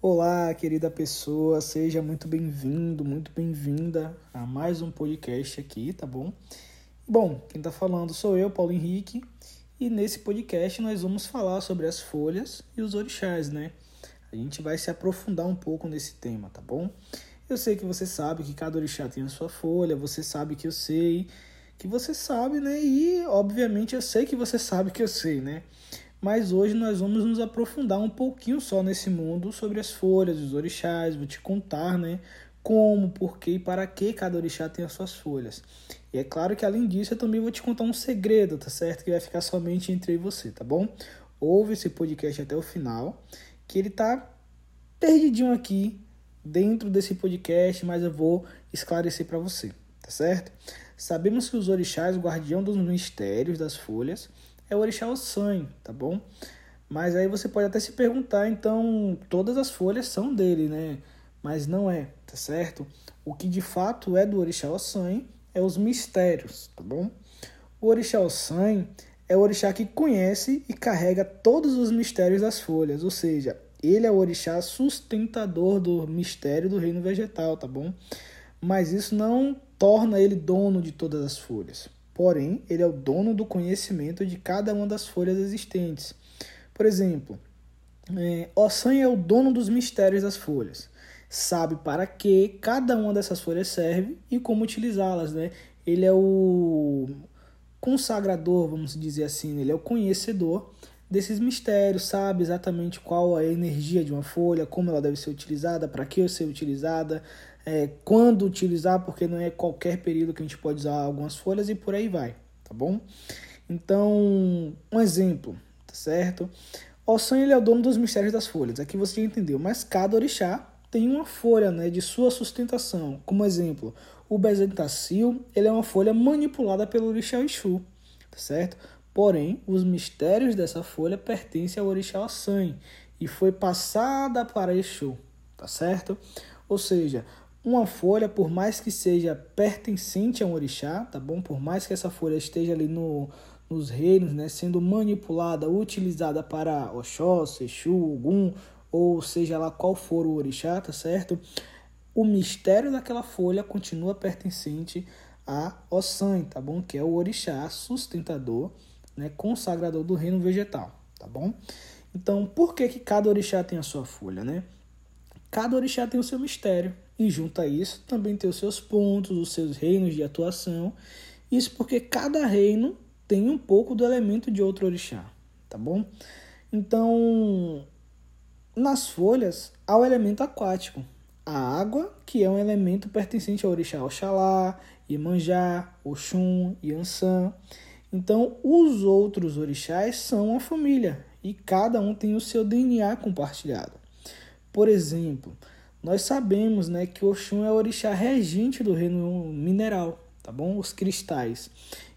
Olá, querida pessoa, seja muito bem-vindo, muito bem-vinda a mais um podcast aqui, tá bom? Bom, quem tá falando sou eu, Paulo Henrique, e nesse podcast nós vamos falar sobre as folhas e os orixás, né? A gente vai se aprofundar um pouco nesse tema, tá bom? Eu sei que você sabe que cada orixá tem a sua folha, você sabe que eu sei, que você sabe, né? E obviamente eu sei que você sabe que eu sei, né? Mas hoje nós vamos nos aprofundar um pouquinho só nesse mundo sobre as folhas, os orixás, vou te contar, né, como, por que e para que cada orixá tem as suas folhas. E é claro que além disso eu também vou te contar um segredo, tá certo? Que vai ficar somente entre você, tá bom? Ouve esse podcast até o final, que ele tá perdidinho aqui dentro desse podcast, mas eu vou esclarecer para você, tá certo? Sabemos que os orixás, guardião dos mistérios das folhas, é o orixá Ossan, tá bom? Mas aí você pode até se perguntar, então todas as folhas são dele, né? Mas não é, tá certo? O que de fato é do orixá Ossan é os mistérios, tá bom? O orixá Ossan é o orixá que conhece e carrega todos os mistérios das folhas, ou seja, ele é o orixá sustentador do mistério do reino vegetal, tá bom? Mas isso não torna ele dono de todas as folhas porém, ele é o dono do conhecimento de cada uma das folhas existentes. Por exemplo, é, Ossan é o dono dos mistérios das folhas. Sabe para que cada uma dessas folhas serve e como utilizá-las, né? Ele é o consagrador, vamos dizer assim, ele é o conhecedor desses mistérios, sabe exatamente qual a energia de uma folha, como ela deve ser utilizada, para que ser utilizada, é, quando utilizar, porque não é qualquer período que a gente pode usar algumas folhas e por aí vai, tá bom? Então, um exemplo, tá certo? Ossan ele é o dono dos mistérios das folhas, aqui você já entendeu, mas cada orixá tem uma folha né, de sua sustentação. Como exemplo, o Bezentacil ele é uma folha manipulada pelo orixá Exu, tá certo? Porém, os mistérios dessa folha pertencem ao orixá Ossan e foi passada para Exu, tá certo? Ou seja, uma folha, por mais que seja pertencente a um orixá, tá bom? Por mais que essa folha esteja ali no, nos reinos, né, sendo manipulada, utilizada para Oxóssi, Exu, Ogum, ou seja lá qual for o orixá, tá certo? O mistério daquela folha continua pertencente a Ossan, tá bom? Que é o orixá sustentador, né, consagrador do reino vegetal, tá bom? Então, por que que cada orixá tem a sua folha, né? Cada orixá tem o seu mistério, e junto a isso também tem os seus pontos, os seus reinos de atuação. Isso porque cada reino tem um pouco do elemento de outro orixá, tá bom? Então, nas folhas há o elemento aquático, a água, que é um elemento pertencente ao orixá Oxalá, Iemanjá, Oxum, Yansan. Então, os outros orixás são uma família e cada um tem o seu DNA compartilhado. Por exemplo, nós sabemos né, que Oxum é o orixá regente do reino mineral, tá bom? Os cristais.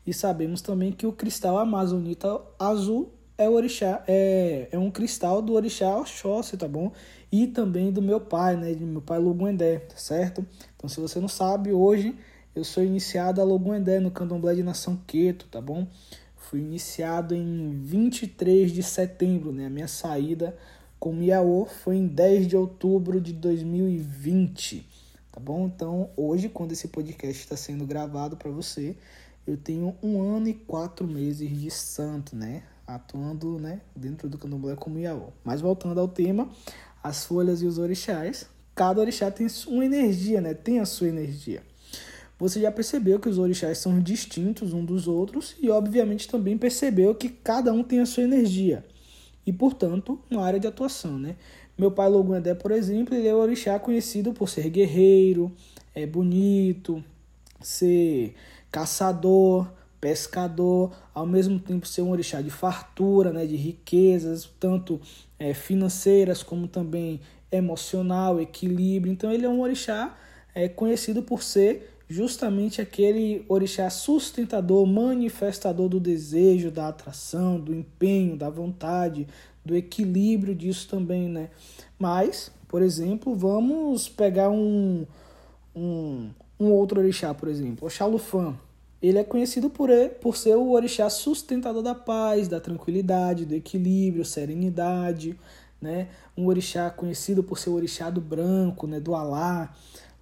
E sabemos também que o cristal amazonita azul é o orixá, é, é um cristal do orixá Oxóssi, tá bom? E também do meu pai, né? Do meu pai Loguendé, tá certo? Então, se você não sabe, hoje eu sou iniciado a Loguendé no candomblé de Nação Queto, tá bom? Fui iniciado em 23 de setembro, né? A minha saída com Miaô foi em 10 de outubro de 2020, tá bom? Então, hoje, quando esse podcast está sendo gravado para você, eu tenho um ano e quatro meses de santo, né? Atuando né, dentro do candomblé com Miaô. Mas voltando ao tema, as folhas e os orixás, cada orixá tem uma energia, né? Tem a sua energia. Você já percebeu que os orixás são distintos um dos outros e, obviamente, também percebeu que cada um tem a sua energia e, portanto, uma área de atuação. Né? Meu pai Loguendé, por exemplo, ele é um orixá conhecido por ser guerreiro, é bonito, ser caçador, pescador, ao mesmo tempo ser um orixá de fartura, né, de riquezas, tanto é, financeiras como também emocional, equilíbrio. Então ele é um orixá é, conhecido por ser justamente aquele orixá sustentador, manifestador do desejo, da atração, do empenho, da vontade, do equilíbrio disso também, né? Mas, por exemplo, vamos pegar um, um, um outro orixá, por exemplo, o Xalufã. Ele é conhecido por, por ser o orixá sustentador da paz, da tranquilidade, do equilíbrio, serenidade, né? Um orixá conhecido por ser o orixá do branco, né? Do alá.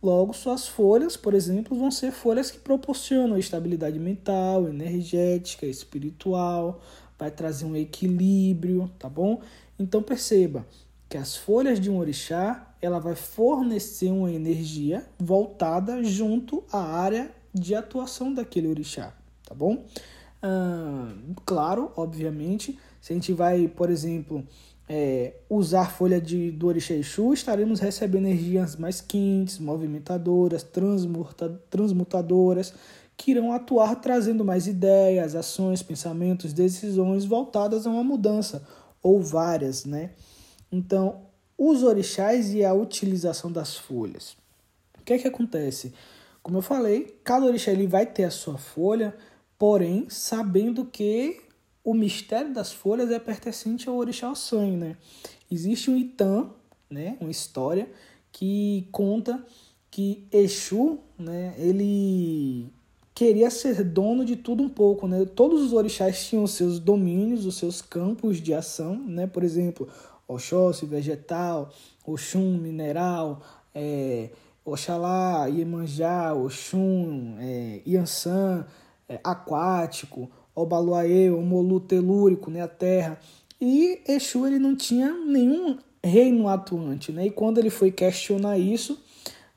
Logo, suas folhas, por exemplo, vão ser folhas que proporcionam estabilidade mental, energética, espiritual, vai trazer um equilíbrio, tá bom? Então perceba que as folhas de um orixá, ela vai fornecer uma energia voltada junto à área de atuação daquele orixá, tá bom? Ah, claro, obviamente, se a gente vai, por exemplo, é, usar folha de, do Orixá Exu, estaremos recebendo energias mais quentes, movimentadoras, transmuta, transmutadoras, que irão atuar trazendo mais ideias, ações, pensamentos, decisões voltadas a uma mudança, ou várias, né? Então, os orixás e a utilização das folhas. O que é que acontece? Como eu falei, cada orixá ele vai ter a sua folha, porém sabendo que o mistério das folhas é pertencente ao orixá Ossanho, né? Existe um Itã, né, uma história que conta que Exu, né, ele queria ser dono de tudo um pouco, né? Todos os orixás tinham seus domínios, os seus campos de ação, né? Por exemplo, Oxóssi, vegetal, Oxum, mineral, é, Oxalá, Iemanjá, Oxum, é, Iansã, é, aquático, Obaluaê, Omolu telúrico, né, a terra. E Exu ele não tinha nenhum reino atuante, né? E quando ele foi questionar isso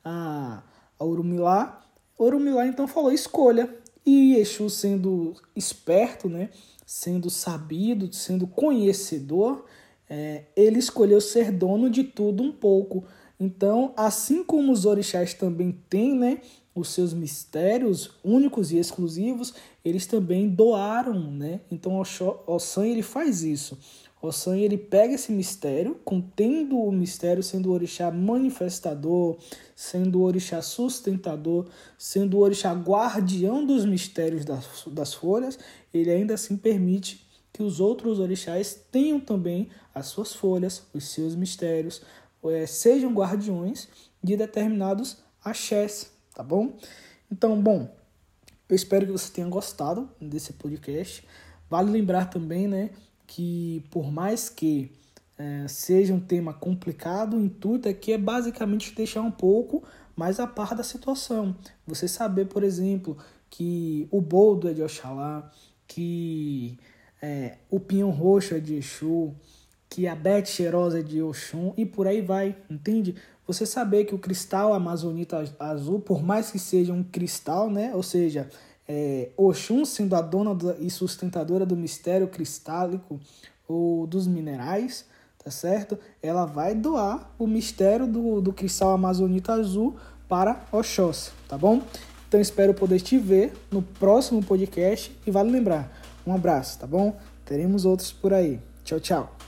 a, a Urumilá, Urumilá então falou escolha. E Exu sendo esperto, né, sendo sabido, sendo conhecedor, é, ele escolheu ser dono de tudo um pouco. Então, assim como os orixás também têm, né, os seus mistérios únicos e exclusivos, eles também doaram, né? Então Ossan ele faz isso. Ossan ele pega esse mistério, contendo o mistério sendo o orixá manifestador, sendo o orixá sustentador, sendo o orixá guardião dos mistérios das, das folhas, ele ainda assim permite que os outros orixás tenham também as suas folhas, os seus mistérios, sejam guardiões de determinados axés, tá bom? Então, bom, eu espero que você tenha gostado desse podcast. Vale lembrar também, né, que por mais que é, seja um tema complicado, o intuito aqui é basicamente deixar um pouco mais a par da situação. Você saber, por exemplo, que o boldo é de Oxalá, que é, o pinhão roxo é de Exu, que a bete cheirosa de Oxum e por aí vai, entende? Você saber que o cristal amazonita azul, por mais que seja um cristal, né? Ou seja, é, Oxum sendo a dona e sustentadora do mistério cristálico ou dos minerais, tá certo? Ela vai doar o mistério do, do cristal amazonita azul para Oxóssi, tá bom? Então espero poder te ver no próximo podcast e vale lembrar, um abraço, tá bom? Teremos outros por aí. Tchau, tchau.